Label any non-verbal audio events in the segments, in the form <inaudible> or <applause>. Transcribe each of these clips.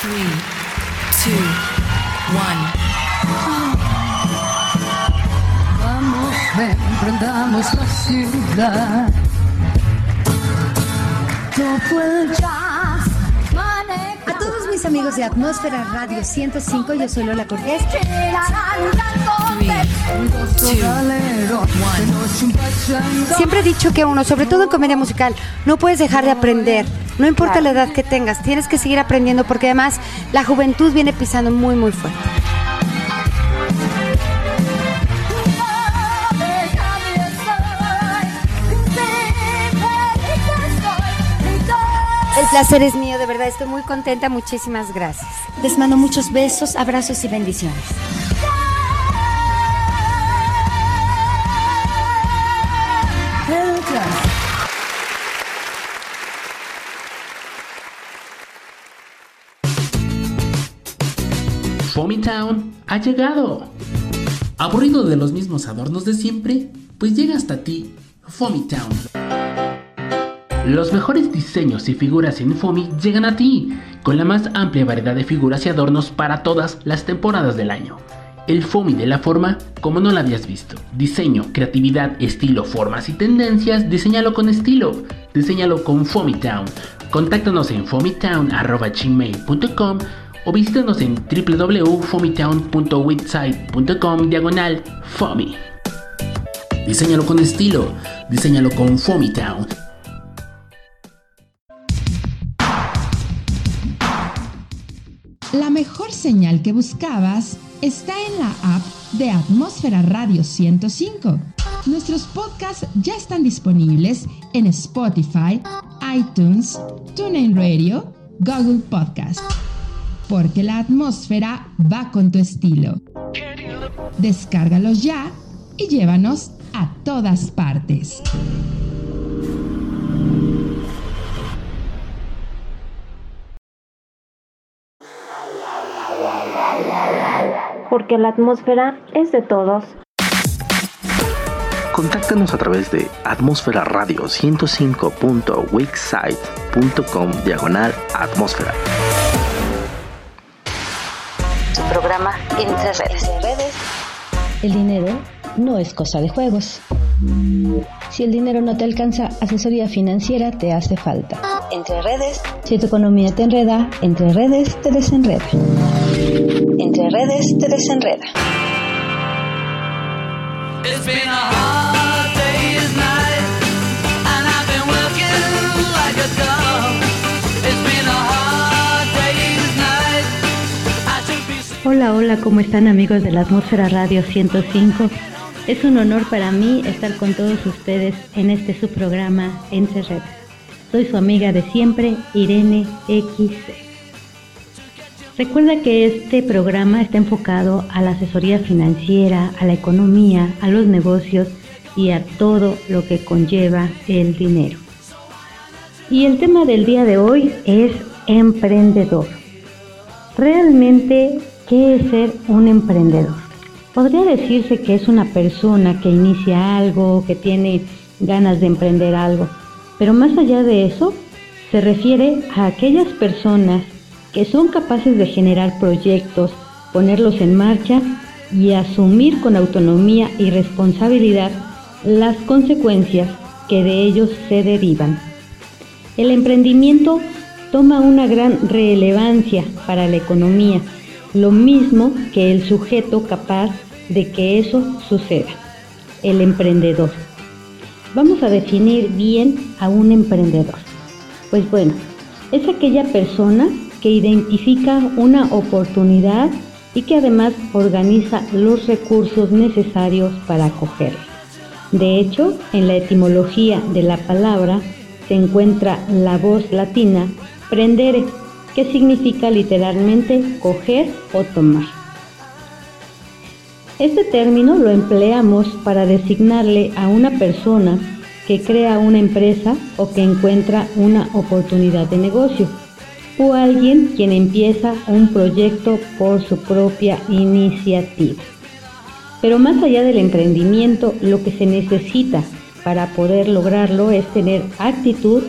Three, two, one. Vamos, emprendamos la ciudad. A todos mis amigos de Atmósfera Radio 105, yo soy Lola Cortés. Siempre he dicho que uno, sobre todo en comedia musical, no puedes dejar de aprender. No importa la edad que tengas, tienes que seguir aprendiendo porque además la juventud viene pisando muy, muy fuerte. El placer es mío, de verdad, estoy muy contenta, muchísimas gracias. Les mando muchos besos, abrazos y bendiciones. Ha llegado. ¿Aburrido de los mismos adornos de siempre? Pues llega hasta ti Foamy Town. Los mejores diseños y figuras en Foamy llegan a ti, con la más amplia variedad de figuras y adornos para todas las temporadas del año. El Foamy de la forma como no la habías visto. Diseño, creatividad, estilo, formas y tendencias, diseñalo con estilo. Diseñalo con Foamy Town. Contáctanos en foamytown.gmail.com o visítanos en www.foamytown.witsite.com diagonal Foamy. Diseñalo con estilo. Diseñalo con Foamy Town. La mejor señal que buscabas está en la app de Atmósfera Radio 105. Nuestros podcasts ya están disponibles en Spotify, iTunes, TuneIn Radio, Google Podcast. Porque la atmósfera va con tu estilo. Descárgalos ya y llévanos a todas partes. porque la atmósfera es de todos. Contáctanos a través de atmósfera radio 105.wixsite.com diagonal atmósfera. Programa Entre Redes. El dinero no es cosa de juegos. Si el dinero no te alcanza, asesoría financiera te hace falta. Entre Redes, Si tu economía te enreda, entre redes te desenreda. Entre Redes te desenreda. Hola, hola, ¿cómo están amigos de la Atmósfera Radio 105? Es un honor para mí estar con todos ustedes en este su programa Entre. Soy su amiga de siempre, Irene XC. Recuerda que este programa está enfocado a la asesoría financiera, a la economía, a los negocios y a todo lo que conlleva el dinero. Y el tema del día de hoy es emprendedor. Realmente, ¿qué es ser un emprendedor? Podría decirse que es una persona que inicia algo, que tiene ganas de emprender algo, pero más allá de eso, se refiere a aquellas personas que son capaces de generar proyectos, ponerlos en marcha y asumir con autonomía y responsabilidad las consecuencias que de ellos se derivan. El emprendimiento toma una gran relevancia para la economía, lo mismo que el sujeto capaz de que eso suceda, el emprendedor. Vamos a definir bien a un emprendedor. Pues bueno, es aquella persona que identifica una oportunidad y que además organiza los recursos necesarios para acogerla. De hecho, en la etimología de la palabra se encuentra la voz latina prendere, que significa literalmente coger o tomar. Este término lo empleamos para designarle a una persona que crea una empresa o que encuentra una oportunidad de negocio, o alguien quien empieza un proyecto por su propia iniciativa. Pero más allá del emprendimiento, lo que se necesita para poder lograrlo es tener actitud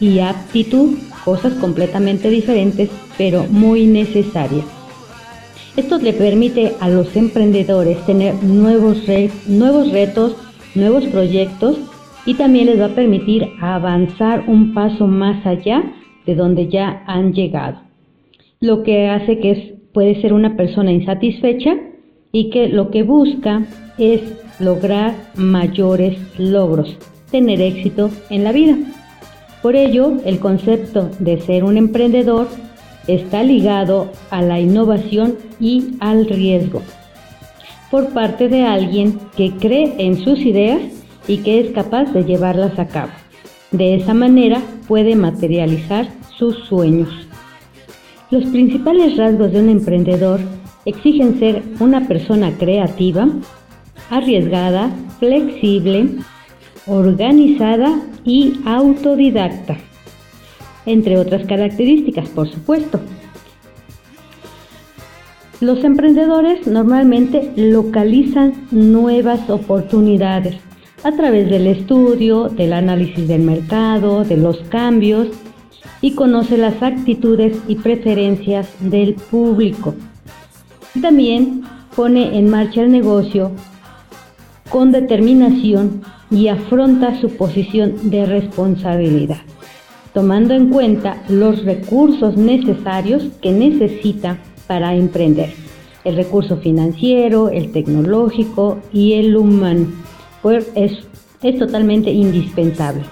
y aptitud cosas completamente diferentes, pero muy necesarias. Esto le permite a los emprendedores tener nuevos, retos, nuevos proyectos y también les va a permitir avanzar un paso más allá de donde ya han llegado. Lo que hace que puede ser una persona insatisfecha y que lo que busca es lograr mayores logros, tener éxito en la vida. Por ello, el concepto de ser un emprendedor está ligado a la innovación y al riesgo por parte de alguien que cree en sus ideas y que es capaz de llevarlas a cabo. De esa manera puede materializar sus sueños. Los principales rasgos de un emprendedor exigen ser una persona creativa, arriesgada, flexible, organizada y autodidacta, entre otras características, por supuesto. Los emprendedores normalmente localizan nuevas oportunidades a través del estudio, del análisis del mercado, de los cambios y conoce las actitudes y preferencias del público. También pone en marcha el negocio con determinación y afronta su posición de responsabilidad, tomando en cuenta los recursos necesarios que necesita para emprender. El recurso financiero, el tecnológico y el humano. Pues es, es totalmente indispensable.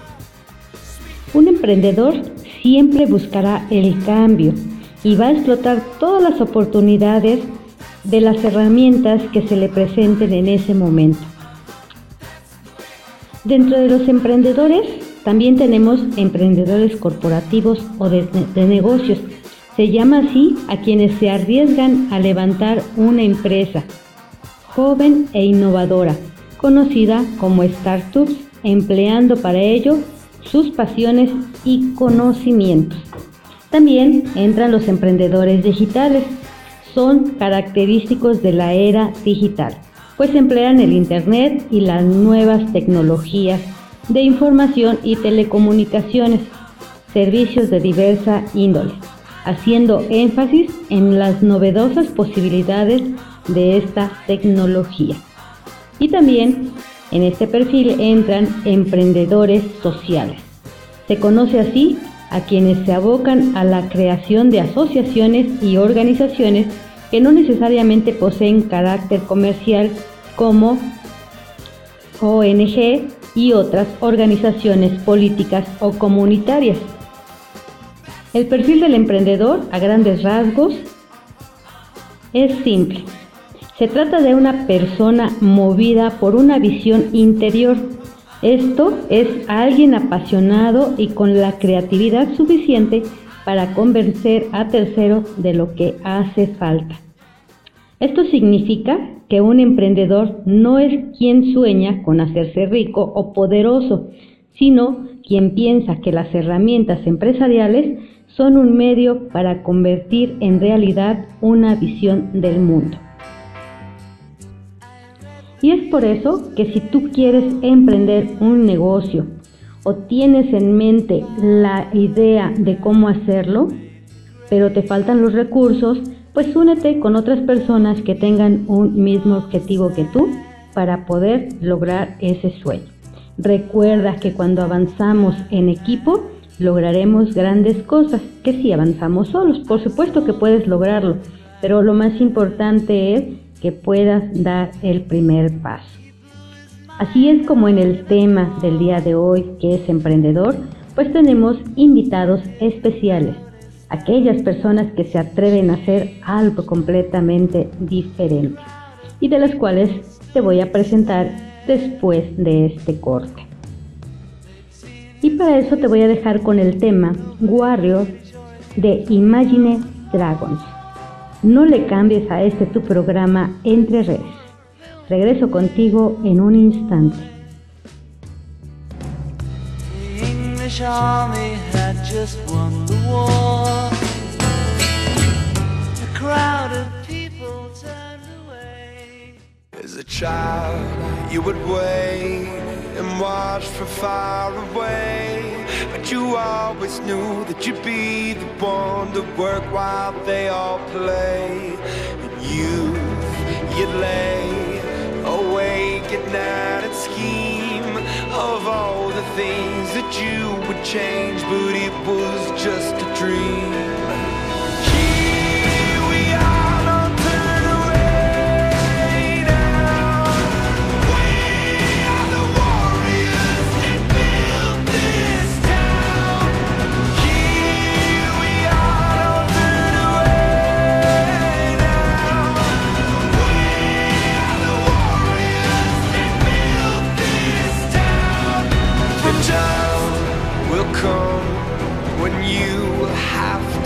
Un emprendedor siempre buscará el cambio y va a explotar todas las oportunidades de las herramientas que se le presenten en ese momento. Dentro de los emprendedores también tenemos emprendedores corporativos o de, negocios. Se llama así a quienes se arriesgan a levantar una empresa joven e innovadora, conocida como startups, empleando para ello sus pasiones y conocimientos. También entran los emprendedores digitales. Son característicos de la era digital, pues emplean el Internet y las nuevas tecnologías de información y telecomunicaciones, servicios de diversa índole, haciendo énfasis en las novedosas posibilidades de esta tecnología. Y también en este perfil entran emprendedores sociales. Se conoce así a quienes se abocan a la creación de asociaciones y organizaciones que no necesariamente poseen carácter comercial como ONG y otras organizaciones políticas o comunitarias. El perfil del emprendedor, a grandes rasgos, es simple. Se trata de una persona movida por una visión interior. Esto es alguien apasionado y con la creatividad suficiente para convencer a terceros de lo que hace falta. Esto significa que un emprendedor no es quien sueña con hacerse rico o poderoso, sino quien piensa que las herramientas empresariales son un medio para convertir en realidad una visión del mundo. Y es por eso que si tú quieres emprender un negocio o tienes en mente la idea de cómo hacerlo, pero te faltan los recursos, pues únete con otras personas que tengan un mismo objetivo que tú para poder lograr ese sueño. Recuerda que cuando avanzamos en equipo, lograremos grandes cosas, que si avanzamos solos, por supuesto que puedes lograrlo, pero lo más importante es que puedas dar el primer paso. Así es como en el tema del día de hoy, que es emprendedor, pues tenemos invitados especiales, aquellas personas que se atreven a hacer algo completamente diferente y de las cuales te voy a presentar después de este corte. Y para eso te voy a dejar con el tema Warrior de Imagine Dragons. No le cambies a este tu programa entre redes. Regreso contigo en un instante. The English army had just won the war. A crowd of people turned away. As a child, you would wait and watch from far away. But you always knew that you'd be the one to work while they all play. And you, you'd lay awake at night scheme of all the things that you would change, but it was just a dream.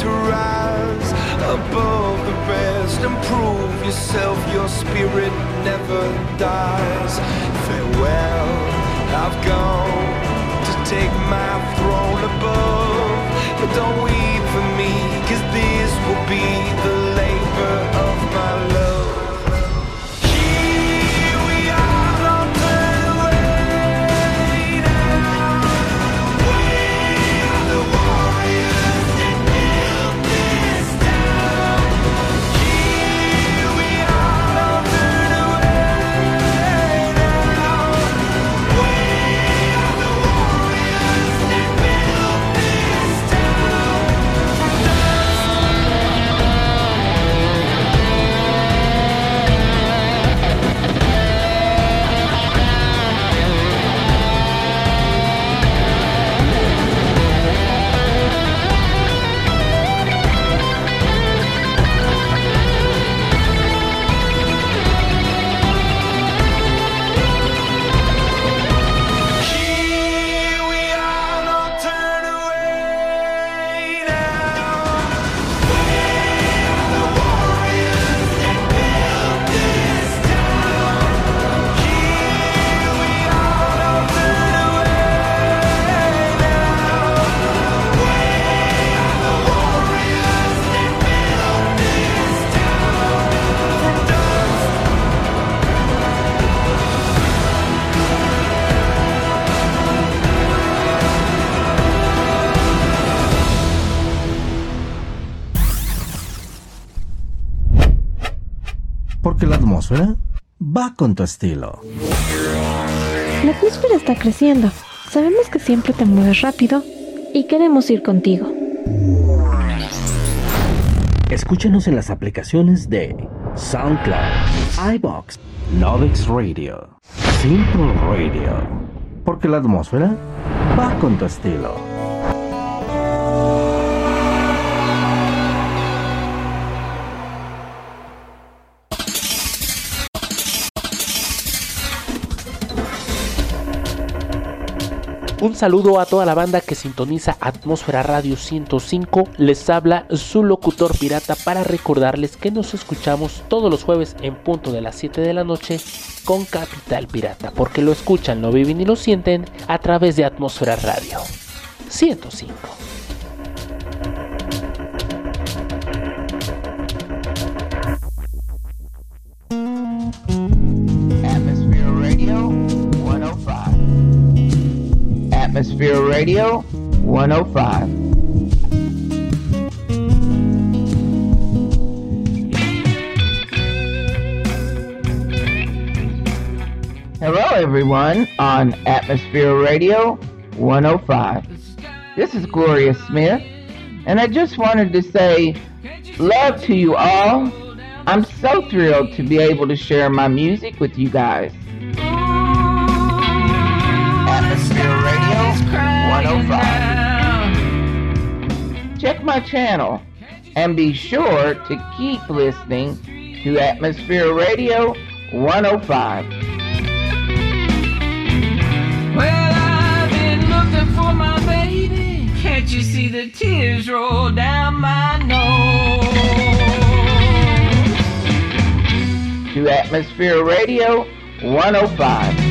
To rise above the rest and prove yourself. Your spirit never dies. Farewell, I've gone to take my throne above. But don't weep for me, cause this will be the labor of my love. Con tu estilo. La atmósfera está creciendo. Sabemos que siempre te mueves rápido y queremos ir contigo. Escúchanos en las aplicaciones de SoundCloud, iBox, Novix Radio. Simple Radio. Porque la atmósfera va con tu estilo. Un saludo a toda la banda que sintoniza Atmósfera Radio 105. Les habla su locutor pirata para recordarles que nos escuchamos todos los jueves en punto de las 7 de la noche con Capital Pirata, porque lo escuchan, lo viven y lo sienten a través de Atmósfera Radio 105. Radio 105. Hello, everyone, on Atmosphere Radio 105. This is Gloria Smith, and I just wanted to say love to you all. I'm so thrilled to be able to share my music with you guys. My channel and be sure to keep listening to Atmosphere Radio 105. Well, I've been looking for my baby. Can't you see the tears roll down my nose? To Atmosphere Radio 105.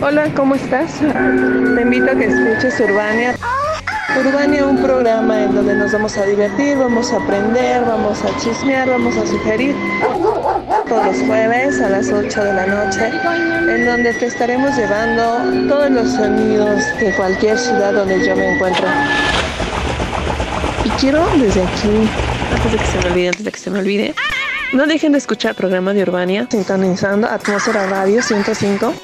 Hola, ¿cómo estás? Te invito a que escuches Urbania Urbania, un programa en donde nos vamos a divertir, vamos a aprender, vamos a chismear, vamos a sugerir. Todos los jueves a las 8 de la noche, en donde te estaremos llevando todos los sonidos de cualquier ciudad donde yo me encuentre. Y quiero desde aquí, antes de que se me olvide, antes de que se me olvide, no dejen de escuchar el programa de Urbania, sintonizando Atmósfera Radio 105.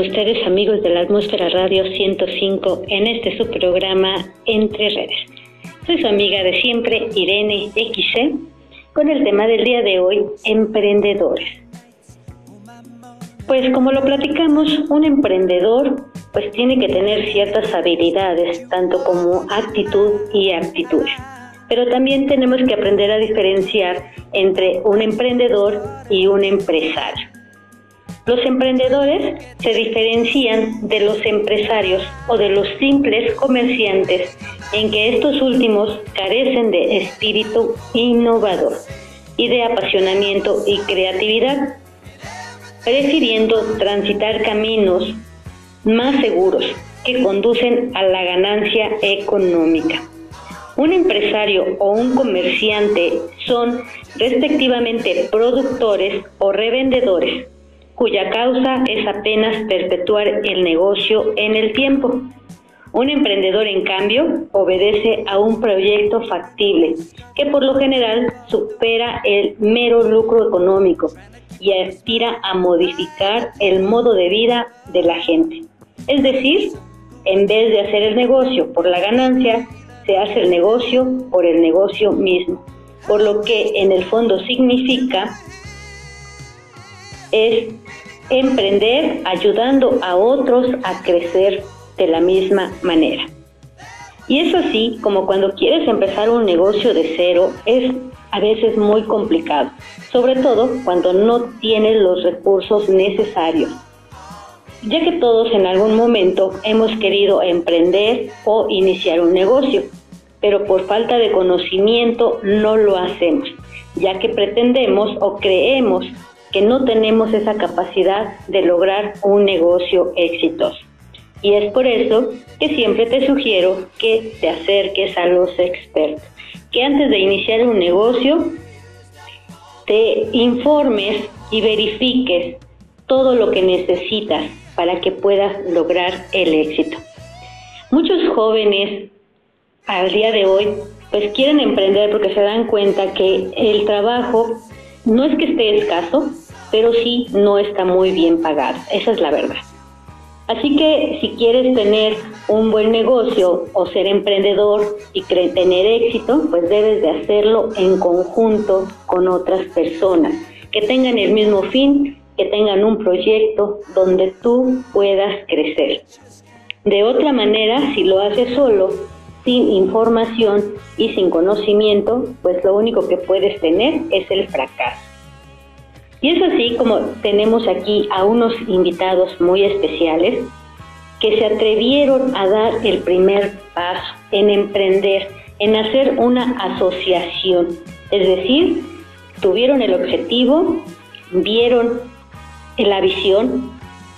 Ustedes, amigos de la Atmósfera Radio 105, en este su programa Entre Redes. Soy su amiga de siempre, Irene XC, con el tema del día de hoy, emprendedores. Pues como lo platicamos, un emprendedor pues tiene que tener ciertas habilidades, tanto como actitud y aptitud. Pero también tenemos que aprender a diferenciar entre un emprendedor y un empresario. Los emprendedores se diferencian de los empresarios o de los simples comerciantes en que estos últimos carecen de espíritu innovador y de apasionamiento y creatividad, prefiriendo transitar caminos más seguros que conducen a la ganancia económica. Un empresario o un comerciante son respectivamente productores o revendedores cuya causa es apenas perpetuar el negocio en el tiempo. Un emprendedor, en cambio, obedece a un proyecto factible que por lo general supera el mero lucro económico y aspira a modificar el modo de vida de la gente. Es decir, en vez de hacer el negocio por la ganancia, se hace el negocio por el negocio mismo, por lo que en el fondo significa es emprender ayudando a otros a crecer de la misma manera. Y es así como cuando quieres empezar un negocio de cero es a veces muy complicado, sobre todo cuando no tienes los recursos necesarios, ya que todos en algún momento hemos querido emprender o iniciar un negocio, pero por falta de conocimiento no lo hacemos, ya que pretendemos o creemos que no tenemos esa capacidad de lograr un negocio exitoso. Y es por eso que siempre te sugiero que te acerques a los expertos, que antes de iniciar un negocio te informes y verifiques todo lo que necesitas para que puedas lograr el éxito. Muchos jóvenes al día de hoy pues quieren emprender porque se dan cuenta que el trabajo no es que esté escaso, pero sí no está muy bien pagado. Esa es la verdad. Así que si quieres tener un buen negocio o ser emprendedor y tener éxito, pues debes de hacerlo en conjunto con otras personas que tengan el mismo fin, que tengan un proyecto donde tú puedas crecer. De otra manera, si lo haces solo, sin información y sin conocimiento, pues lo único que puedes tener es el fracaso. Y es así como tenemos aquí a unos invitados muy especiales que se atrevieron a dar el primer paso en emprender, en hacer una asociación. Es decir, tuvieron el objetivo, vieron la visión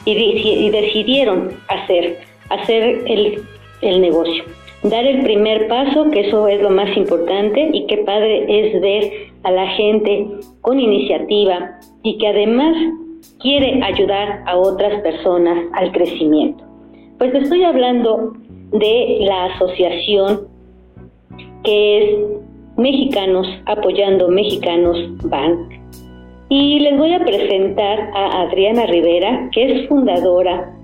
y, decidieron hacer, hacer el, el negocio. Dar el primer paso, que eso es lo más importante, y qué padre es ver a la gente con iniciativa y que además quiere ayudar a otras personas al crecimiento. Pues estoy hablando de la asociación que es Mexicanos Apoyando Mexicanos Bank. Y les voy a presentar a Adriana Rivera, que es fundadora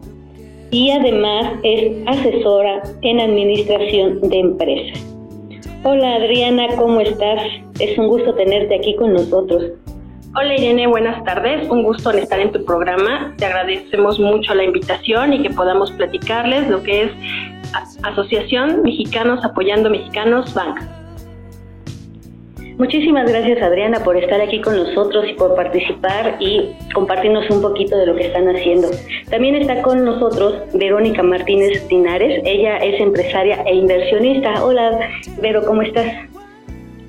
y además es asesora en administración de empresas. Hola Adriana, ¿cómo estás? Es un gusto tenerte aquí con nosotros. Hola Irene, buenas tardes. Un gusto en estar en tu programa. Te agradecemos mucho la invitación y que podamos platicarles lo que es Asociación Mexicanos Apoyando Mexicanos Bank. Muchísimas gracias Adriana por estar aquí con nosotros y por participar y compartirnos un poquito de lo que están haciendo. También está con nosotros Verónica Martínez Dinares. Ella es empresaria e inversionista. Hola Vero, ¿cómo estás?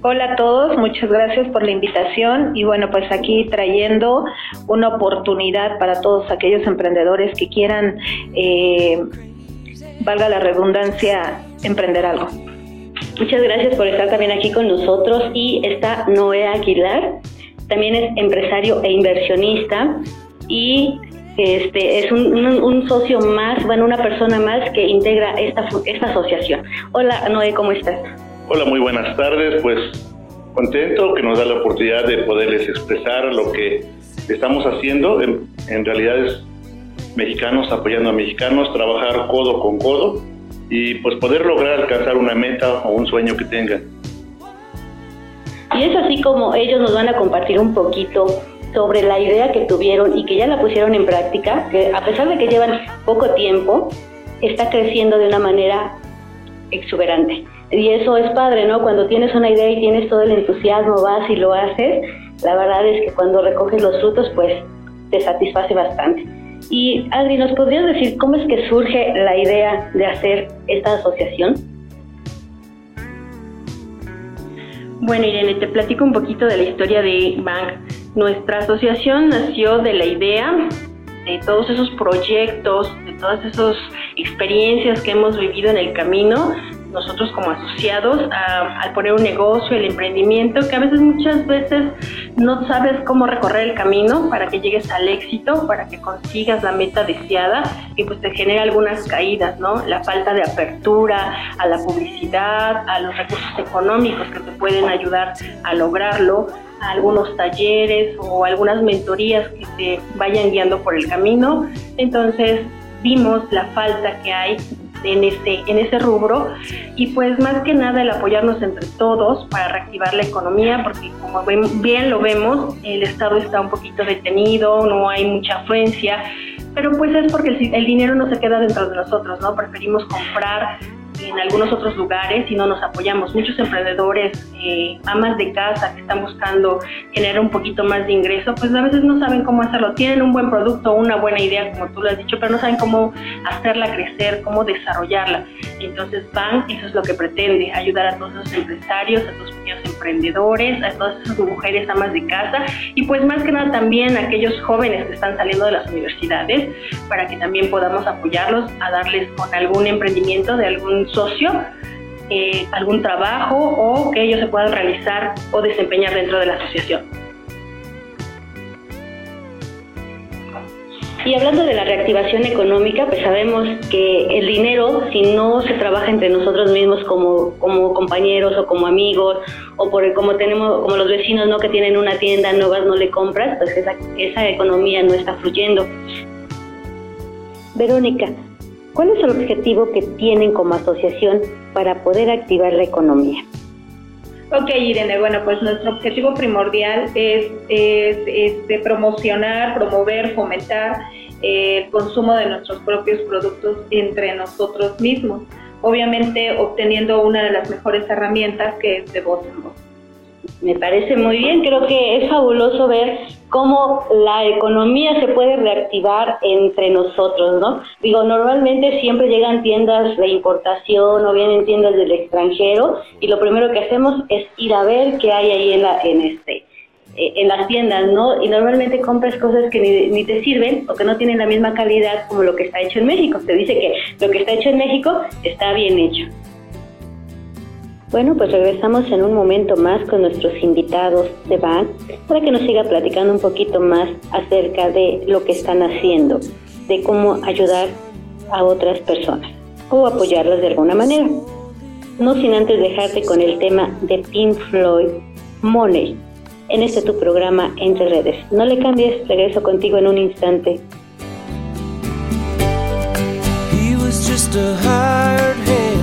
Hola a todos, muchas gracias por la invitación y bueno, pues aquí trayendo una oportunidad para todos aquellos emprendedores que quieran, eh, valga la redundancia, emprender algo. Muchas gracias por estar también aquí con nosotros y está Noé Aguilar, también es empresario e inversionista y este es un, un- socio más, bueno, una persona más que integra esta, esta asociación. Hola Noé, ¿cómo estás? Hola, muy buenas tardes. Pues contento que nos da la oportunidad de poderles expresar lo que estamos haciendo. En, en realidad es mexicanos apoyando a mexicanos, trabajar codo con codo y pues poder lograr alcanzar una meta o un sueño que tengan. Y es así como ellos nos van a compartir un poquito sobre la idea que tuvieron y que ya la pusieron en práctica, que a pesar de que llevan poco tiempo, está creciendo de una manera exuberante. Y eso es padre, ¿no? Cuando tienes una idea y tienes todo el entusiasmo, vas y lo haces, la verdad es que cuando recoges los frutos, pues te satisface bastante. Y Adri, ¿nos podrías decir cómo es que surge la idea de hacer esta asociación? Bueno, Irene, te platico un poquito de la historia de Bank. Nuestra asociación nació de la idea de todos esos proyectos, de todas esas experiencias que hemos vivido en el camino, nosotros como asociados, al poner un negocio, el emprendimiento, que a veces muchas veces no sabes cómo recorrer el camino para que llegues al éxito, para que consigas la meta deseada y pues te genera algunas caídas, ¿no? La falta de apertura a la publicidad, a los recursos económicos que te pueden ayudar a lograrlo, a algunos talleres o algunas mentorías que te vayan guiando por el camino. Entonces vimos la falta que hay en ese, en ese rubro y pues más que nada el apoyarnos entre todos para reactivar la economía porque como bien lo vemos el Estado está un poquito detenido, no hay mucha afluencia, pero pues es porque el, el dinero no se queda dentro de nosotros, ¿no? Preferimos comprar en algunos otros lugares y no nos apoyamos. Muchos emprendedores, eh, amas de casa que están buscando generar un poquito más de ingreso, pues a veces no saben cómo hacerlo. Tienen un buen producto, una buena idea, como tú lo has dicho, pero no saben cómo hacerla crecer, cómo desarrollarla. Entonces, BAN, eso es lo que pretende, ayudar a todos esos empresarios, a todos pequeños emprendedores, a todas esas mujeres amas de casa y pues más que nada también a aquellos jóvenes que están saliendo de las universidades para que también podamos apoyarlos a darles con algún emprendimiento de algún socio, eh, algún trabajo o que ellos se puedan realizar o desempeñar dentro de la asociación. Y hablando de la reactivación económica, pues sabemos que el dinero, si no se trabaja entre nosotros mismos como, como compañeros o como amigos, o por como tenemos, como los vecinos no que tienen una tienda, no vas, no le compras, pues esa, esa economía no está fluyendo. Verónica, ¿cuál es el objetivo que tienen como asociación para poder activar la economía? Ok, Irene, bueno, pues nuestro objetivo primordial es, es, este, promocionar, promover, fomentar eh, el consumo de nuestros propios productos entre nosotros mismos. Obviamente obteniendo una de las mejores herramientas que es de voz en voz. Me parece muy bien, creo que es fabuloso ver cómo la economía se puede reactivar entre nosotros, ¿no? Digo, normalmente siempre llegan tiendas de importación o vienen tiendas del extranjero y lo primero que hacemos es ir a ver qué hay ahí en la en este eh, en las tiendas, ¿no? Y normalmente compras cosas que ni, ni te sirven o que no tienen la misma calidad como lo que está hecho en México. Te dice que lo que está hecho en México está bien hecho. Bueno, pues regresamos en un momento más con nuestros invitados de BAN para que nos siga platicando un poquito más acerca de lo que están haciendo, de cómo ayudar a otras personas o apoyarlas de alguna manera. No sin antes dejarte con el tema de Pink Floyd, Money, en este tu programa Entre Redes. No le cambies, regreso contigo en un instante. He was just a hired hand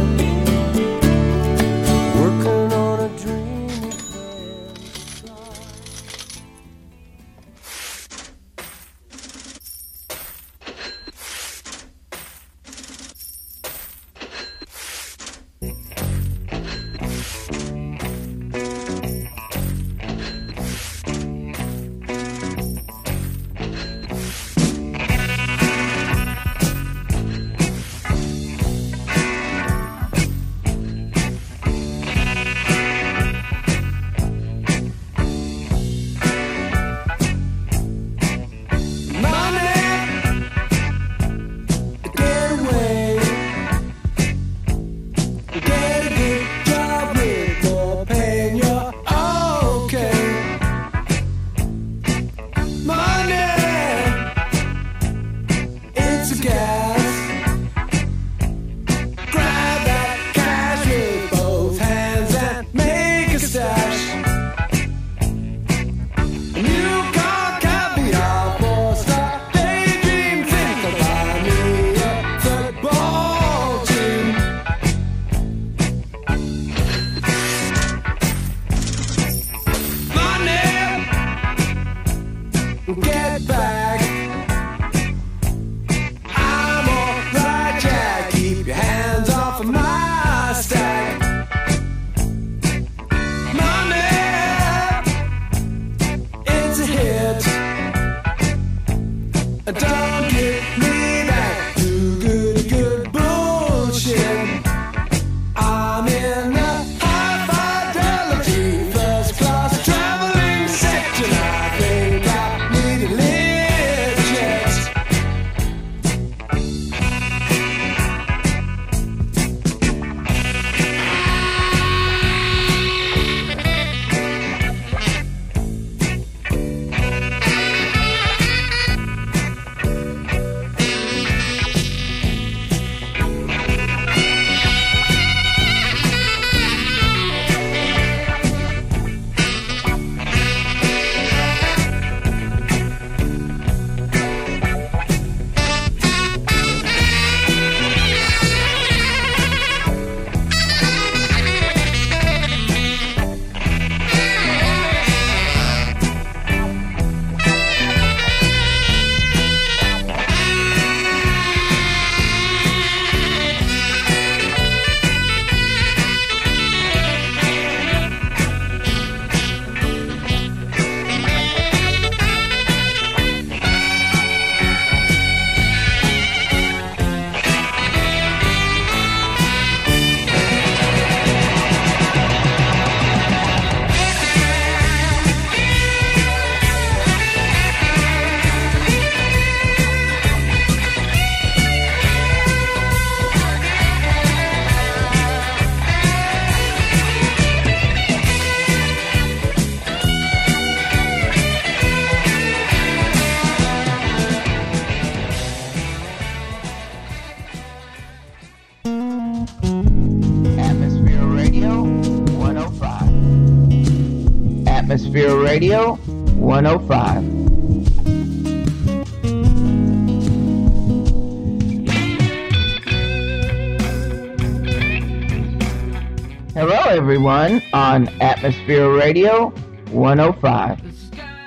everyone, on Atmosphere Radio 105.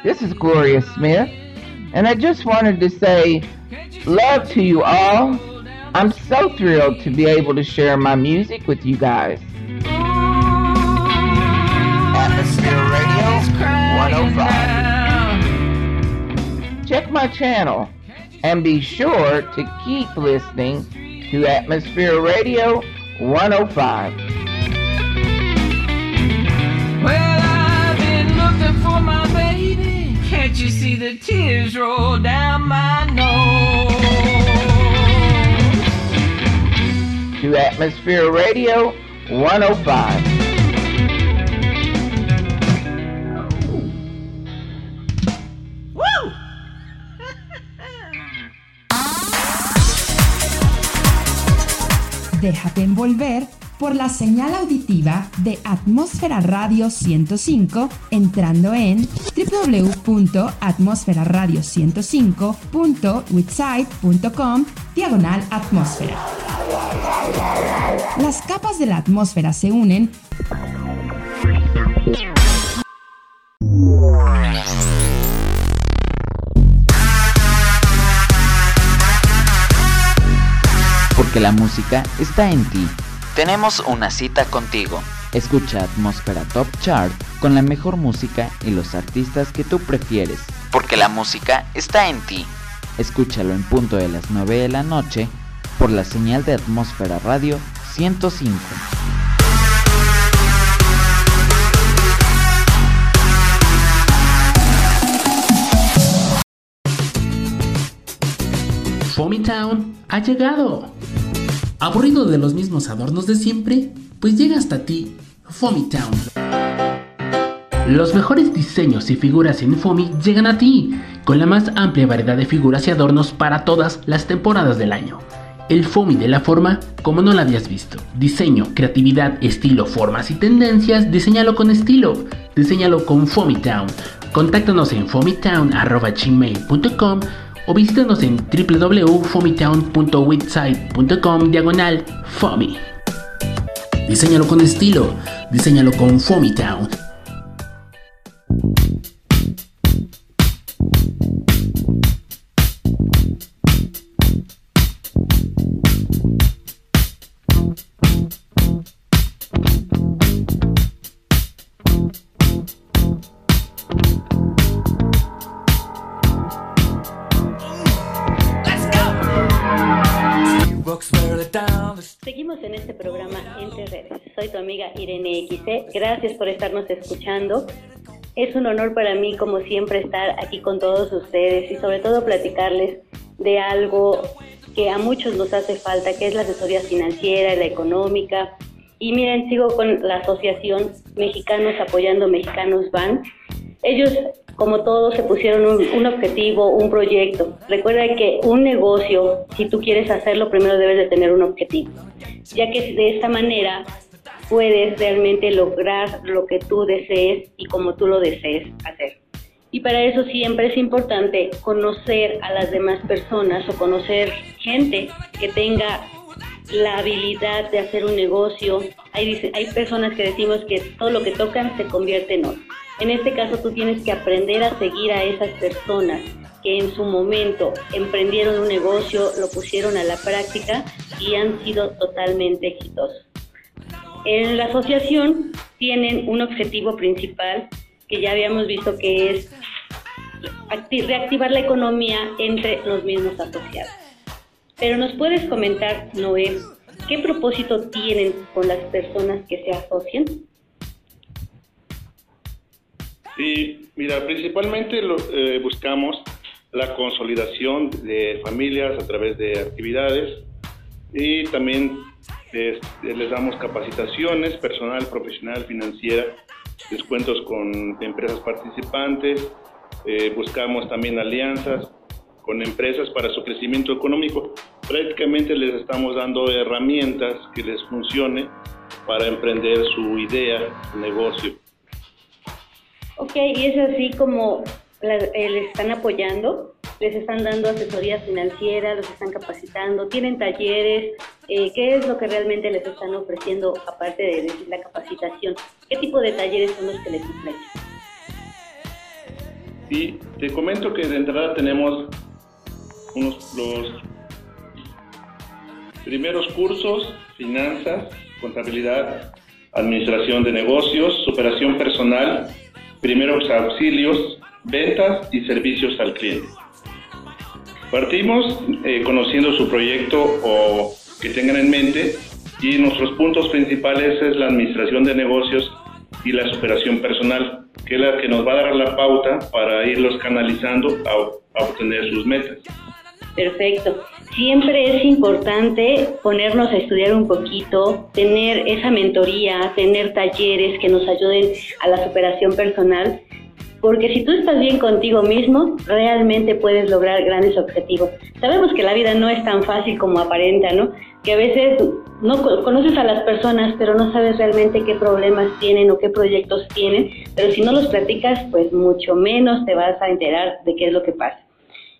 This is Gloria Smith, and I just wanted to say love to you all. I'm so thrilled to be able to share my music with you guys. Atmosphere Radio 105. Check my channel and be sure to keep listening to Atmosphere Radio 105. Baby. Can't you see the tears roll down my nose? To Atmosphere Radio 105. <laughs> Déjate envolver por la señal auditiva de Atmósfera Radio 105 entrando en www.atmosferaradio105.witsite.com diagonal atmósfera. Las capas de la atmósfera se unen Porque la música está en ti. Tenemos una cita contigo. Escucha Atmósfera Top Chart con la mejor música y los artistas que tú prefieres. Porque la música está en ti. Escúchalo en punto de las 9 de la noche por la señal de Atmósfera Radio 105. Town ha llegado. ¿Aburrido de los mismos adornos de siempre? Pues llega hasta ti Town. Los mejores diseños y figuras en Fomi llegan a ti, con la más amplia variedad de figuras y adornos para todas las temporadas del año. El FOMI de la forma como no la habías visto. Diseño, creatividad, estilo, formas y tendencias, diseñalo con estilo. Diseñalo con Town. Contáctanos en fomitown.gmail.com o visítanos en www.fomitown.witsite.com diagonal FOMI. Diseñalo con estilo, diseñalo con Fomitown. XC. Gracias por estarnos escuchando. Es un honor para mí, como siempre, estar aquí con todos ustedes y sobre todo platicarles de algo que a muchos nos hace falta, que es la asesoría financiera, la económica. Y miren, sigo con la asociación Mexicanos Apoyando Mexicanos Van. Ellos como todos se pusieron un, un, objetivo, un proyecto. Recuerda que un negocio, si tú quieres hacerlo, primero debes de tener un objetivo, ya que de esta manera puedes realmente lograr lo que tú desees y como tú lo desees hacer. Y para eso siempre es importante conocer a las demás personas o conocer gente que tenga la habilidad de hacer un negocio. Hay, hay personas que decimos que todo lo que tocan se convierte en oro. En este caso tú tienes que aprender a seguir a esas personas que en su momento emprendieron un negocio, lo pusieron a la práctica y han sido totalmente exitosos. En la asociación tienen un objetivo principal que ya habíamos visto que es reactivar la economía entre los mismos asociados. Pero nos puedes comentar, Noé, ¿qué propósito tienen con las personas que se asocian? Sí, mira, principalmente lo, eh, buscamos la consolidación de familias a través de actividades y también eh, les damos capacitaciones personal, profesional, financiera, descuentos con empresas participantes, eh, buscamos también alianzas con empresas para su crecimiento económico. Prácticamente les estamos dando herramientas que les funcione para emprender su idea, su negocio. Ok, y es así como la- eh, les están apoyando, les están dando asesoría financiera, los están capacitando, tienen talleres, eh, ¿qué es lo que realmente les están ofreciendo aparte de la capacitación? ¿Qué tipo de talleres son los que les ofrecen? Y te comento que de entrada tenemos unos los primeros cursos, finanzas, contabilidad, administración de negocios, superación personal, primeros auxilios, ventas y servicios al cliente. Partimos eh, conociendo su proyecto o que tengan en mente y nuestros puntos principales es la administración de negocios y la superación personal, que es la que nos va a dar la pauta para irlos canalizando a, a obtener sus metas. Perfecto. Siempre es importante ponernos a estudiar un poquito, tener esa mentoría, tener talleres que nos ayuden a la superación personal, porque si tú estás bien contigo mismo, realmente puedes lograr grandes objetivos. Sabemos que la vida no es tan fácil como aparenta, ¿no? Que a veces no co- conoces a las personas, pero no sabes realmente qué problemas tienen o qué proyectos tienen, pero si no los platicas, pues mucho menos te vas a enterar de qué es lo que pasa.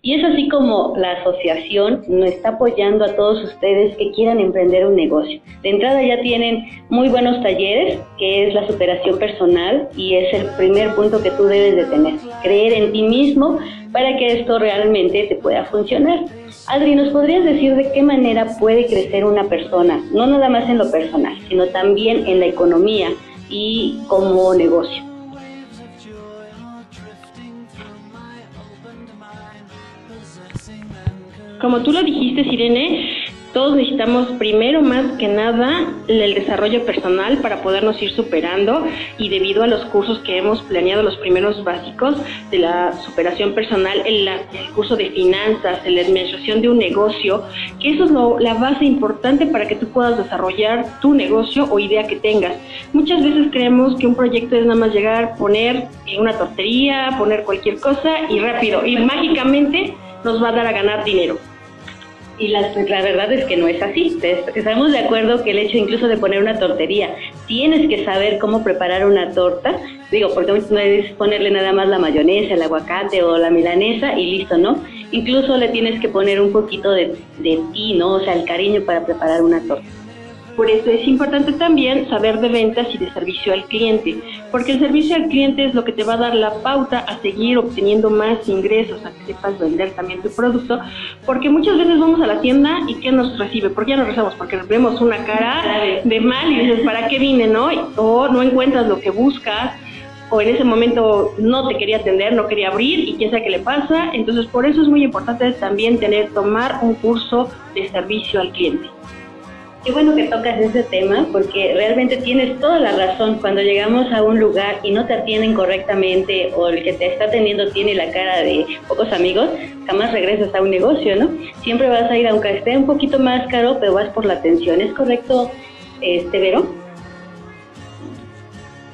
Y es así como la asociación nos está apoyando a todos ustedes que quieran emprender un negocio. De entrada ya tienen muy buenos talleres, que es la superación personal y es el primer punto que tú debes de tener. Creer en ti mismo para que esto realmente te pueda funcionar. Adri, ¿nos podrías decir de qué manera puede crecer una persona? No nada más en lo personal, sino también en la economía y como negocio. Como tú lo dijiste, Sirene, todos necesitamos primero más que nada el desarrollo personal para podernos ir superando y debido a los cursos que hemos planeado, los primeros básicos de la superación personal, el, la- curso de finanzas, de administración de un negocio, que eso es lo- la base importante para que tú puedas desarrollar tu negocio o idea que tengas. Muchas veces creemos que un proyecto es nada más llegar, poner una tortería, poner cualquier cosa y rápido, y mágicamente nos va a dar a ganar dinero. Y la, la verdad es que no es así. Es- Estamos de acuerdo que el hecho incluso de poner una tortería, tienes que saber cómo preparar una torta. Digo, porque no es ponerle nada más la mayonesa, el aguacate o la milanesa y listo, ¿no? Incluso le tienes que poner un poquito de, de ti, ¿no? O sea, el cariño para preparar una torta. Por eso es importante también saber de ventas y de servicio al cliente, porque el servicio al cliente es lo que te va a dar la pauta a seguir obteniendo más ingresos, a que sepas vender también tu producto, porque muchas veces vamos a la tienda y ¿qué nos recibe? ¿Por qué ya nos rezamos? Porque vemos una cara de mal y dices, ¿para qué vine, no? O no encuentras lo que buscas, o en ese momento no te quería atender, no quería abrir y quién sabe qué le pasa. Entonces, por eso es muy importante también tener, tomar un curso de servicio al cliente. Qué bueno que tocas ese tema porque realmente tienes toda la razón. Cuando llegamos a un lugar y no te atienden correctamente o el que te está atendiendo tiene la cara de pocos amigos, jamás regresas a un negocio, ¿no? Siempre vas a ir, aunque esté un poquito más caro, pero vas por la atención. ¿Es correcto, este Vero?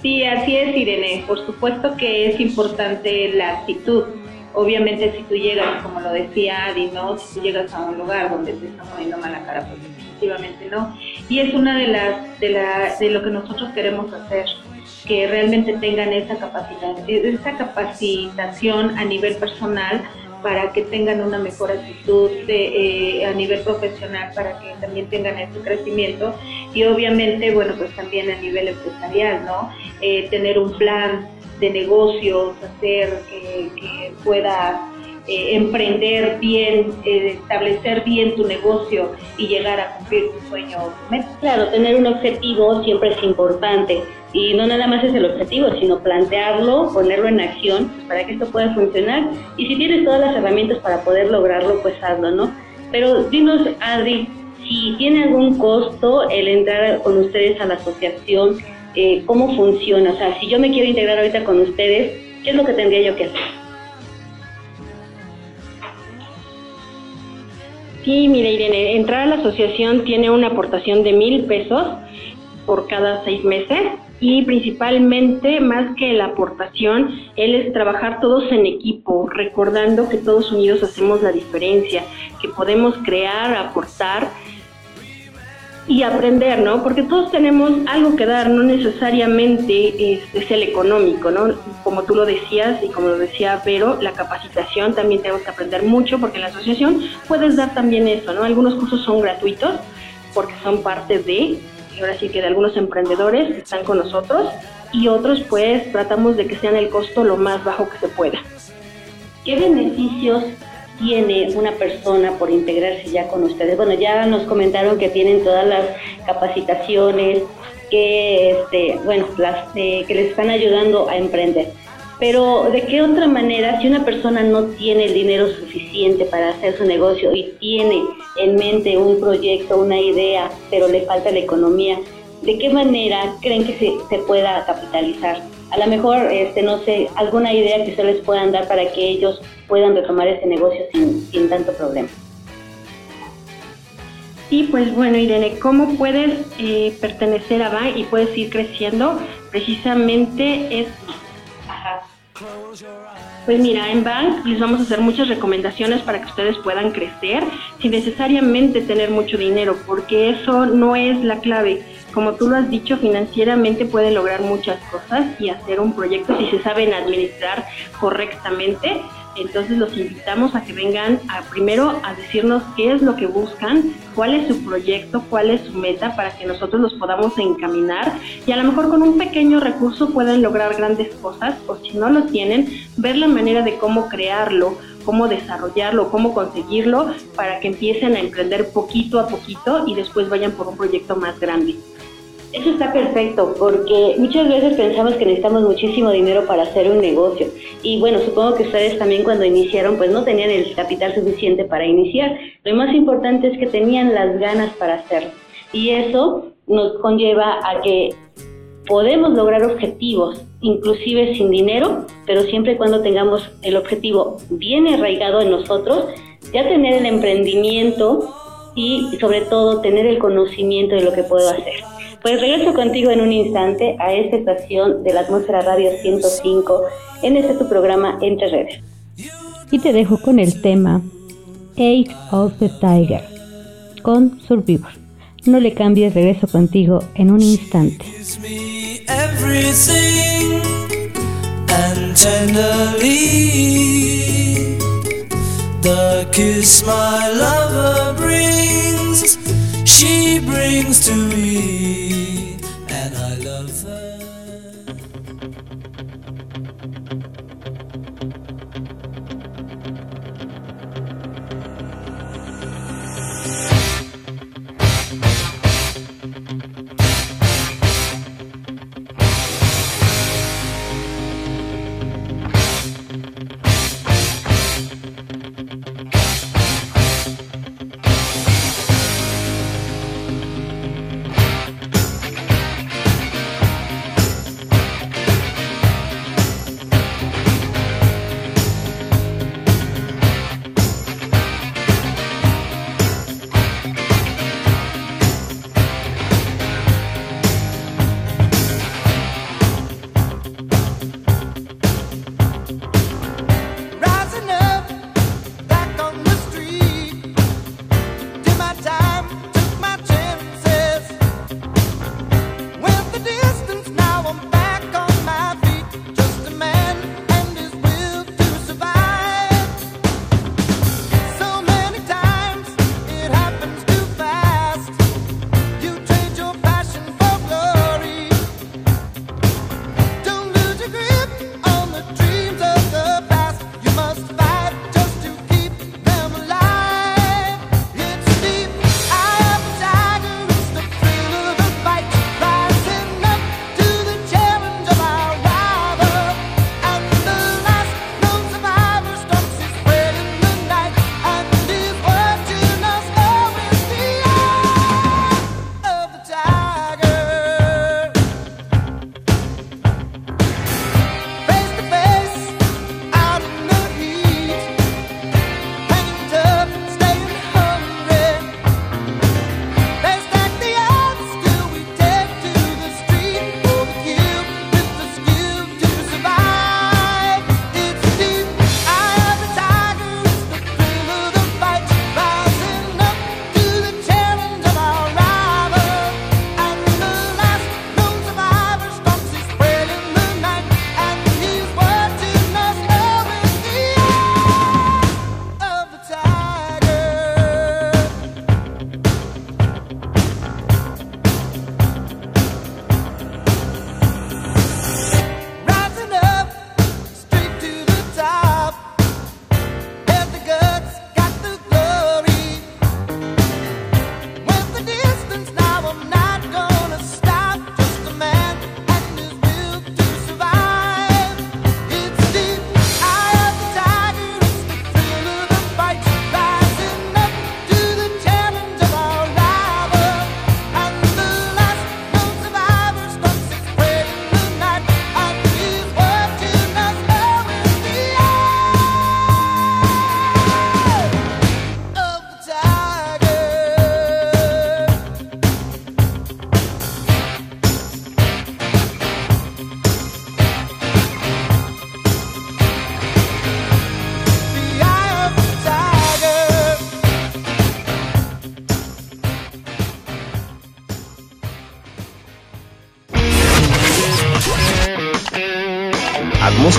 Sí, así es, Irene. Por supuesto que es importante la actitud. Obviamente, si tú llegas, como lo decía Adi, ¿no? Si tú llegas a un lugar donde te están poniendo mala cara, pues definitivamente no. Y es una de las de, la, de lo que nosotros queremos hacer, que realmente tengan esa capacidad, esa capacitación a nivel personal para que tengan una mejor actitud eh, a nivel profesional, para que también tengan ese crecimiento y obviamente, bueno, pues también a nivel empresarial, ¿no? Eh, tener un plan de negocios, hacer que, puedas eh, emprender bien, eh, establecer bien tu negocio y llegar a cumplir tu sueño. Claro, tener un objetivo siempre es importante y no nada más es el objetivo, sino plantearlo, ponerlo en acción para que esto pueda funcionar y si tienes todas las herramientas para poder lograrlo, pues hazlo, ¿no? Pero dinos, Adri, si tiene algún costo el entrar con ustedes a la asociación, eh, ¿cómo funciona? O sea, si yo me quiero integrar ahorita con ustedes, ¿qué es lo que tendría yo que hacer? Sí, mira Irene, entrar a la asociación tiene una aportación de mil pesos por cada seis meses y principalmente más que la aportación, él es trabajar todos en equipo, recordando que todos unidos hacemos la diferencia, que podemos crear, aportar y aprender, ¿no? Porque todos tenemos algo que dar, no necesariamente es, el económico, ¿no? Como tú lo decías y como lo decía Vero, la capacitación también tenemos que aprender mucho porque en la asociación puedes dar también eso, ¿no? Algunos cursos son gratuitos porque son parte de, ahora sí que de algunos emprendedores que están con nosotros y otros pues tratamos de que sean el costo lo más bajo que se pueda. ¿Qué beneficios tiene una persona por integrarse ya con ustedes? Bueno, ya nos comentaron que tienen todas las capacitaciones, que este, bueno, las eh, que les están ayudando a emprender. Pero ¿de qué otra manera, si una persona no tiene el dinero suficiente para hacer su negocio y tiene en mente un proyecto, una idea, pero le falta la economía, ¿de qué manera creen que se, se pueda capitalizar? A lo mejor, este, no sé, alguna idea que ustedes puedan dar para que ellos puedan retomar ese negocio sin, sin tanto problema. Sí, pues bueno, Irene, ¿cómo puedes eh, pertenecer a BAN y puedes ir creciendo? Precisamente es... Pues mira, en Bank les vamos a hacer muchas recomendaciones para que ustedes puedan crecer sin necesariamente tener mucho dinero, porque eso no es la clave. Como tú lo has dicho, financieramente pueden lograr muchas cosas y hacer un proyecto si se saben administrar correctamente. Entonces los invitamos a que vengan a primero a decirnos qué es lo que buscan, cuál es su proyecto, cuál es su meta para que nosotros los podamos encaminar y a lo mejor con un pequeño recurso pueden lograr grandes cosas o si no lo tienen, ver la manera de cómo crearlo, cómo desarrollarlo, cómo conseguirlo para que empiecen a emprender poquito a poquito y después vayan por un proyecto más grande. Eso está perfecto, porque muchas veces pensamos que necesitamos muchísimo dinero para hacer un negocio. Y bueno, supongo que ustedes también cuando iniciaron, pues no tenían el capital suficiente para iniciar. Lo más importante es que tenían las ganas para hacerlo. Y eso nos conlleva a que podemos lograr objetivos, inclusive sin dinero, pero siempre y cuando tengamos el objetivo bien arraigado en nosotros, ya tener el emprendimiento y sobre todo tener el conocimiento de lo que puedo hacer. Pues regreso contigo en un instante a esta estación de la Atmósfera Radio 105 en este tu programa Entre Redes. Y te dejo con el tema Age of the Tiger con Survivor. No le cambies, regreso contigo en un instante. everything and tenderly the kiss my lover brings she brings to me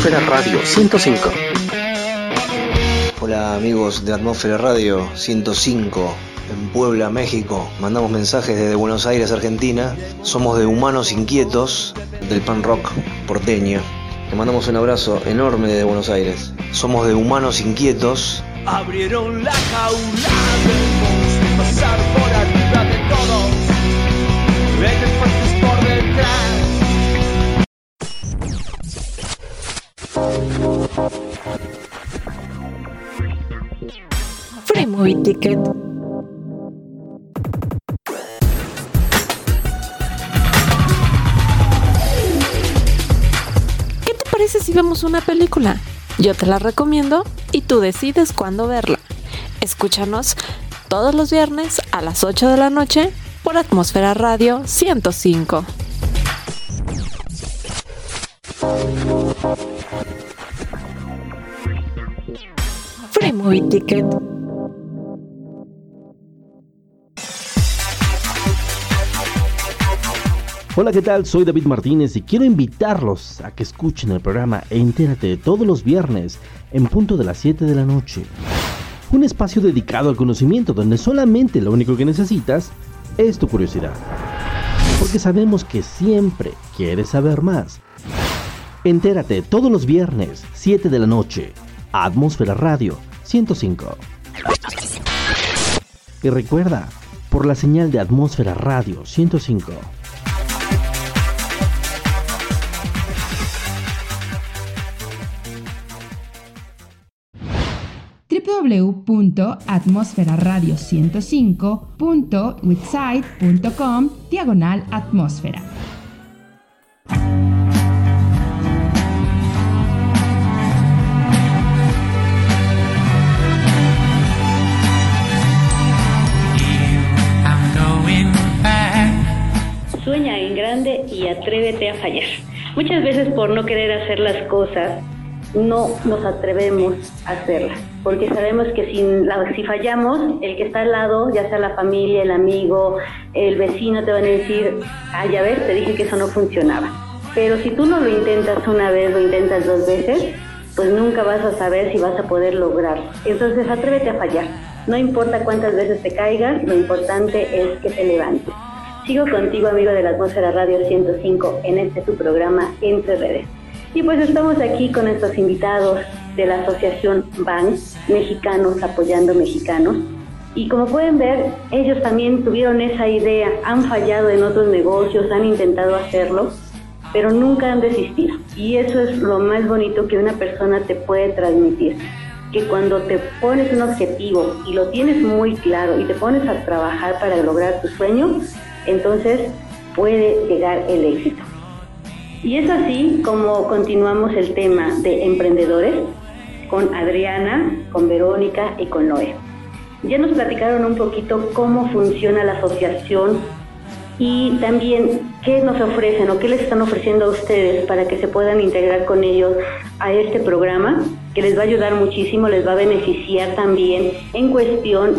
Atmósfera Radio 105. Hola amigos de Atmósfera Radio 105 en Puebla, México. Mandamos mensajes desde Buenos Aires, Argentina. Somos de Humanos Inquietos del pan rock porteño. Te mandamos un abrazo enorme desde Buenos Aires. Somos de Humanos Inquietos. Abrieron la jaula del monstruo, pasar por arriba de todos. Free Movie Ticket. ¿Qué te parece si vemos una película? Yo te la recomiendo y tú decides cuándo verla. Escúchanos todos los viernes a las 8 de la noche por Atmósfera Radio 105. Movie Ticket. Hola, ¿qué tal? Soy David Martínez y quiero invitarlos a que escuchen el programa Entérate todos los viernes en punto de las 7 de la noche. Un espacio dedicado al conocimiento donde solamente lo único que necesitas es tu curiosidad. Porque sabemos que siempre quieres saber más. Entérate todos los viernes, 7 de la noche, Atmósfera Radio 105. Y recuerda, por la señal de Atmósfera Radio 105. www.atmosferaradio105.witsite.com diagonal atmósfera. En grande y atrévete a fallar. Muchas veces por no querer hacer las cosas, no nos atrevemos a hacerlas, porque sabemos que si, la- si fallamos, el que está al lado, ya sea la familia, el amigo, el vecino, te van a decir, ah, ya ves, te dije que eso no funcionaba. Pero si tú no lo intentas una vez, lo intentas dos veces, pues nunca vas a saber si vas a poder lograrlo. Entonces atrévete a fallar. No importa cuántas veces te caigas, lo importante es que te levantes. Sigo contigo, amigo de la Atmósfera Radio 105, en este tu programa Entre Redes. Y pues estamos aquí con nuestros invitados de la Asociación BAN, Mexicanos Apoyando Mexicanos. Y como pueden ver, ellos también tuvieron esa idea, han fallado en otros negocios, han intentado hacerlo, pero nunca han desistido. Y eso es lo más bonito que una persona te puede transmitir. Que cuando te pones un objetivo y lo tienes muy claro y te pones a trabajar para lograr tu sueño, entonces puede llegar el éxito. Y es así como continuamos el tema de emprendedores con Adriana, con Verónica y con Noé. Ya nos platicaron un poquito cómo funciona la asociación y también qué nos ofrecen o qué les están ofreciendo a ustedes para que se puedan integrar con ellos a este programa que les va a ayudar muchísimo, les va a beneficiar también en cuestión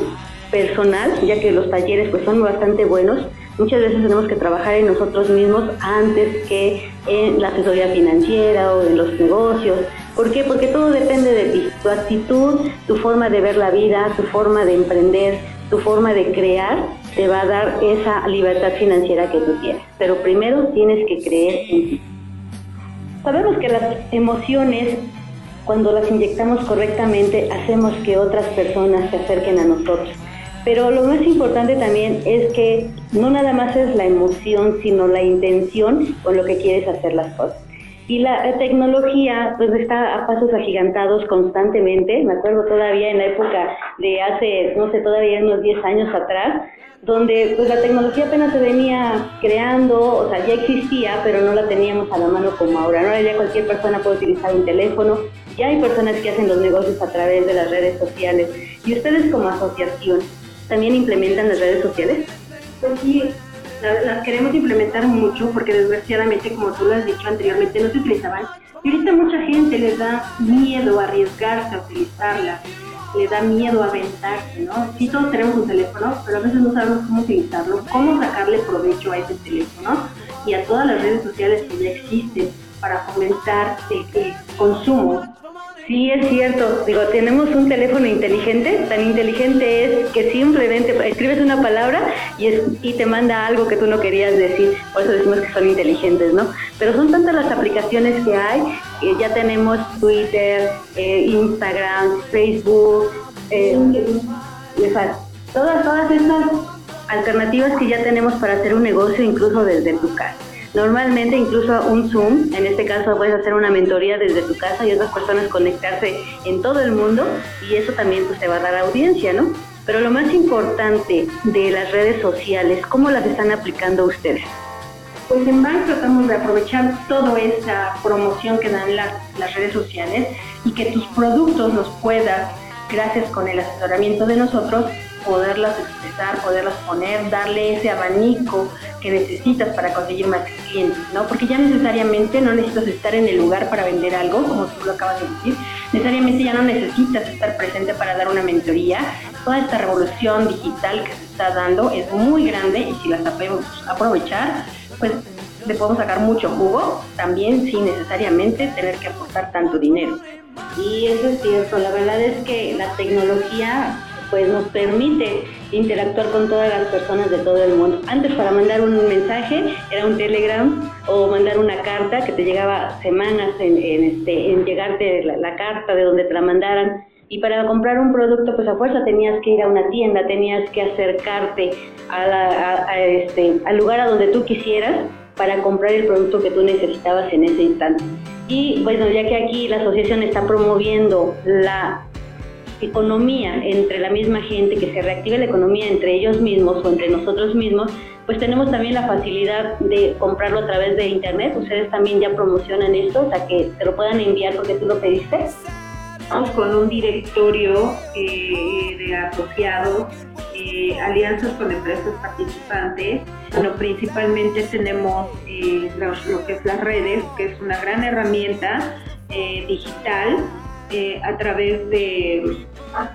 personal, ya que los talleres pues son bastante buenos. Muchas veces tenemos que trabajar en nosotros mismos antes que en la asesoría financiera o en los negocios. ¿Por qué? Porque todo depende de ti, tu actitud, tu forma de ver la vida, tu forma de emprender, tu forma de crear, te va a dar esa libertad financiera que tú tienes. Pero primero tienes que creer en ti. Sabemos que las emociones, cuando las inyectamos correctamente, hacemos que otras personas se acerquen a nosotros. Pero lo más importante también es que no nada más es la emoción, sino la intención con lo que quieres hacer las cosas. Y la, tecnología pues está a pasos agigantados constantemente. Me acuerdo todavía en la época de hace, no sé, todavía unos 10 años atrás, donde pues la tecnología apenas se venía creando, o sea, ya existía, pero no la teníamos a la mano como ahora. Ahora ya cualquier persona puede utilizar un teléfono, ya hay personas que hacen los negocios a través de las redes sociales. Y ustedes como asociación, ¿también implementan las redes sociales? Pues sí, la- las queremos implementar mucho porque desgraciadamente, como tú lo has dicho anteriormente, no se utilizaban. Y ahorita mucha gente les da miedo a arriesgarse a utilizarlas, les da miedo a aventarse, ¿no? Sí, todos tenemos un teléfono, pero a veces no sabemos cómo utilizarlo, cómo sacarle provecho a ese teléfono y a todas las redes sociales que ya existen. para fomentar el, el consumo. Sí, es cierto. Digo, tenemos un teléfono inteligente. Tan inteligente es que simplemente escribes una palabra y, te manda algo que tú no querías decir. Por eso decimos que son inteligentes, ¿no? Pero son tantas las aplicaciones que hay. que ya tenemos Twitter, eh, Instagram, Facebook, eh, todas, todas estas alternativas que ya tenemos para hacer un negocio incluso desde tu casa. Normalmente incluso un Zoom, en este caso puedes hacer una mentoría desde tu casa y otras personas conectarse en todo el mundo y eso también pues te va a dar audiencia, ¿no? Pero lo más importante de las redes sociales, ¿cómo las están aplicando ustedes? Pues en Bank tratamos de aprovechar toda esta promoción que dan las, las redes sociales y que tus productos los puedas, gracias con el asesoramiento de nosotros, poderlas expresar, poderlas poner, darle ese abanico que necesitas para conseguir más clientes, ¿no? Porque ya necesariamente no necesitas estar en el lugar para vender algo, como tú lo acabas de decir, necesariamente ya no necesitas estar presente para dar una mentoría. Toda esta revolución digital que se está dando es muy grande y si la sabemos aprovechar, pues le podemos sacar mucho jugo, también sin necesariamente tener que aportar tanto dinero. Y eso es cierto, la verdad es que la tecnología pues nos permite interactuar con todas las personas de todo el mundo. Antes para mandar un mensaje era un telegram o mandar una carta que te llegaba semanas en, en, este, llegarte la, carta de donde te la mandaran. Y para comprar un producto, pues a fuerza tenías que ir a una tienda, tenías que acercarte a este, al lugar a donde tú quisieras para comprar el producto que tú necesitabas en ese instante. Y bueno, ya que aquí la asociación está promoviendo la economía entre la misma gente, que se reactive la economía entre ellos mismos o entre nosotros mismos, pues tenemos también la facilidad de comprarlo a través de internet. Ustedes también ya promocionan esto, o sea que te lo puedan enviar porque tú lo pediste. Estamos con un directorio eh, de asociados, eh, alianzas con empresas participantes. Bueno, principalmente tenemos eh, los- lo que es las redes, que es una gran herramienta eh, digital eh, a través de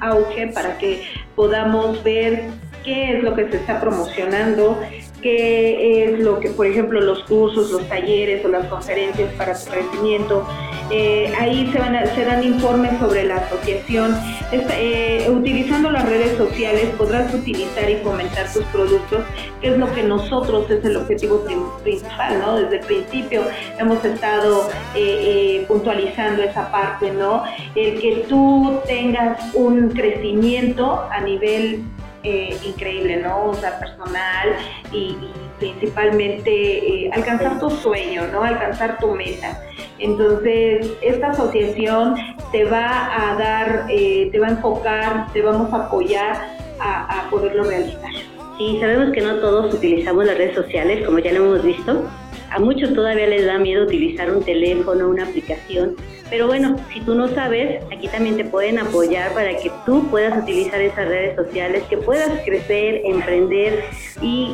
auge para que podamos ver qué es lo que se está promocionando, qué es lo que, por ejemplo, los cursos, los talleres o las conferencias para tu crecimiento. Eh, ahí se, van se dan informes sobre la asociación. Eh, utilizando las redes sociales podrás utilizar y fomentar tus productos, que es lo que nosotros es el objetivo principal, ¿no? Desde el principio hemos estado eh, puntualizando esa parte, ¿no? El que tú tengas un crecimiento a nivel eh, increíble, ¿no? O sea, personal y, principalmente eh, alcanzar tu sueño, ¿no? Alcanzar tu meta. Entonces, esta asociación te va a dar, eh, te va a enfocar, te vamos a apoyar a, a poderlo realizar. Sí, sabemos que no todos utilizamos las redes sociales, como ya lo hemos visto. A muchos todavía les da miedo utilizar un teléfono, una aplicación. Pero bueno, si tú no sabes, aquí también te pueden apoyar para que tú puedas utilizar esas redes sociales, que puedas crecer, emprender y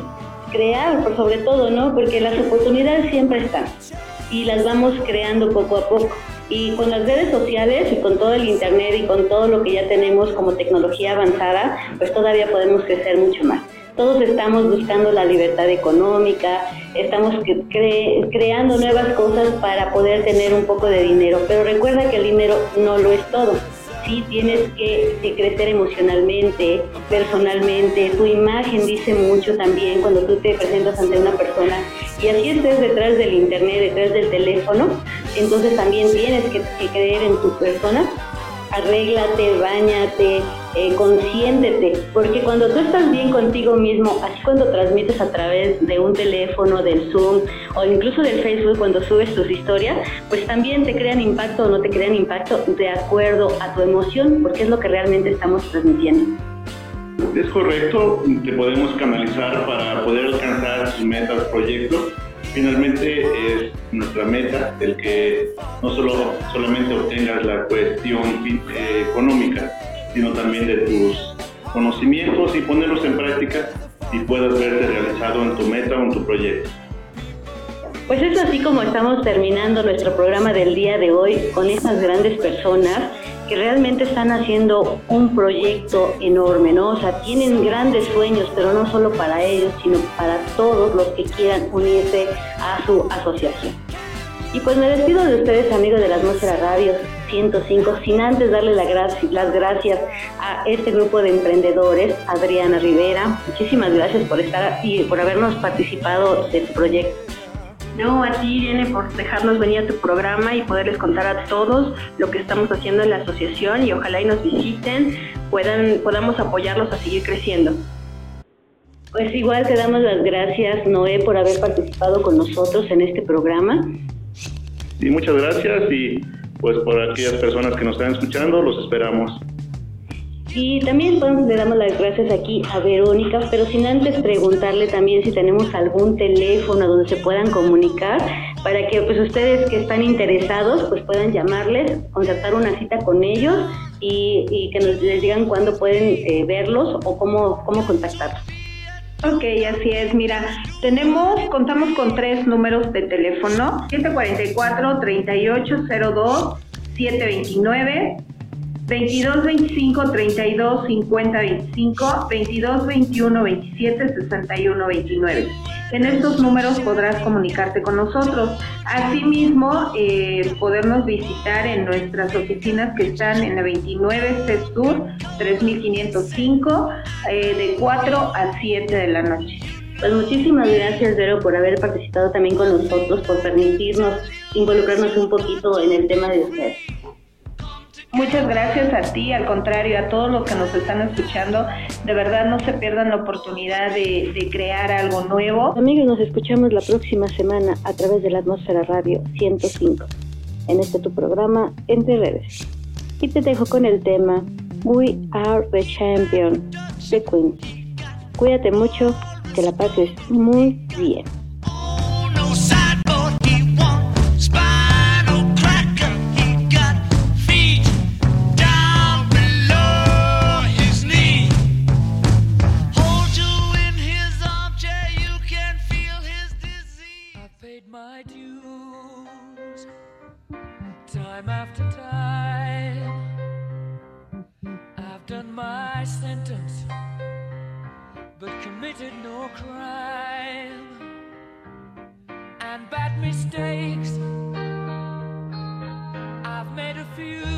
crear, por sobre todo, ¿no? Porque las oportunidades siempre están y las vamos creando poco a poco. Y con las redes sociales y con todo el internet y con todo lo que ya tenemos como tecnología avanzada, pues todavía podemos crecer mucho más. Todos estamos buscando la libertad económica, estamos cre- cre- creando nuevas cosas para poder tener un poco de dinero, pero recuerda que el dinero no lo es todo. Sí, tienes que, que crecer emocionalmente, personalmente, tu imagen dice mucho también cuando tú te presentas ante una persona y así estés detrás del internet, detrás del teléfono, entonces también tienes que, que creer en tu persona arréglate, bañate, eh, consiéntete, porque cuando tú estás bien contigo mismo, así cuando transmites a través de un teléfono, del Zoom o incluso del Facebook cuando subes tus historias, pues también te crean impacto o no te crean impacto de acuerdo a tu emoción, porque es lo que realmente estamos transmitiendo. Es correcto, te podemos canalizar para poder alcanzar tus metas, proyectos. Finalmente es nuestra meta el que no solo solamente obtengas la cuestión eh, económica, sino también de tus conocimientos y ponerlos en práctica y puedas verte realizado en tu meta o en tu proyecto. Pues es así como estamos terminando nuestro programa del día de hoy con estas grandes personas que realmente están haciendo un proyecto enorme, ¿no? O sea, tienen grandes sueños, pero no solo para ellos, sino para todos los que quieran unirse a su asociación. Y pues me despido de ustedes, amigos de la Atmósfera Radio 105, sin antes darle la las gracias a este grupo de emprendedores, Adriana Rivera. Muchísimas gracias por estar y por habernos participado de tu proyecto. No, a ti, Irene, por dejarnos venir a tu programa y poderles contar a todos lo que estamos haciendo en la asociación y ojalá y nos visiten, puedan, podamos apoyarlos a seguir creciendo. Pues igual te damos las gracias, Noé, por haber participado con nosotros en este programa. Y muchas gracias y pues por aquellas personas que nos están escuchando, los esperamos. Y también pues, le damos las gracias aquí a Verónica, pero sin antes preguntarle también si tenemos algún teléfono donde se puedan comunicar para que pues ustedes que están interesados pues puedan llamarles, concertar una cita con ellos y, y que nos les digan cuándo pueden eh, verlos o cómo, cómo contactarlos. Ok, así es. Mira, tenemos, contamos con tres números de teléfono: 744-3802, 729, 2225 32 50 25, 22 21 27 61 29. En estos números podrás comunicarte con nosotros. Asimismo, eh, podernos visitar en nuestras oficinas que están en la 29 C Sur 3505, eh, de 4 a 7 de la noche. Pues muchísimas gracias, Vero, por haber participado también con nosotros, por permitirnos involucrarnos un poquito en el tema de ustedes. Muchas gracias a ti, al contrario, a todos los que nos están escuchando. De verdad, no se pierdan la oportunidad de, de crear algo nuevo. Amigos, nos escuchamos la próxima semana a través de la Atmósfera Radio 105, en este tu programa Entre Redes. Y te dejo con el tema We Are the Champion de Queen. Cuídate mucho, que la pases muy bien. Done sentence, but committed no crime and bad mistakes. I've made a few.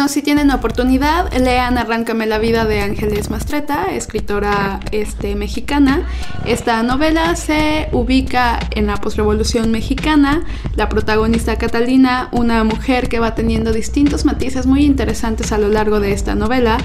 Bueno, si tienen oportunidad, lean Arráncame la vida de Ángeles Mastreta, escritora este, mexicana. Esta novela se ubica en la posrevolución mexicana. La protagonista Catalina, una mujer que va teniendo distintos matices muy interesantes a lo largo de esta novela.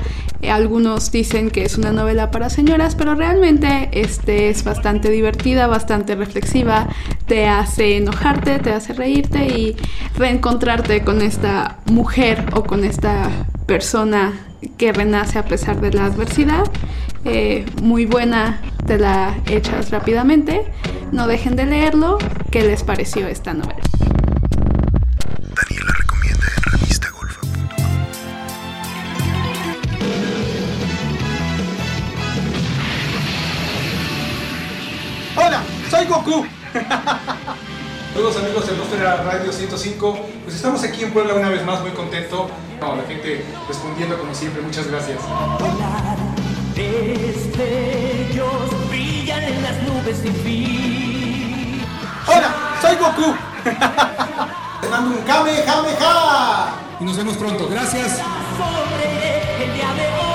Eh, algunos dicen que es una novela para señoras, pero realmente este, es bastante divertida, bastante reflexiva. Te hace enojarte, te hace reírte y reencontrarte con esta mujer o con esta persona que renace a pesar de la adversidad. Eh, muy buena, te la echas rápidamente. No dejen de leerlo. ¿Qué les pareció esta novela? Hola, soy Goku. <laughs> Saludos amigos de Atmósfera Radio 105. Pues estamos aquí en Puebla una vez más, muy contento. No, la gente respondiendo como siempre, muchas gracias. Destellos brillan en las nubes sin fin. Hola, soy Goku. <laughs> Les mando un Kamehameha. Y nos vemos pronto. Gracias. Sobre el día de hoy.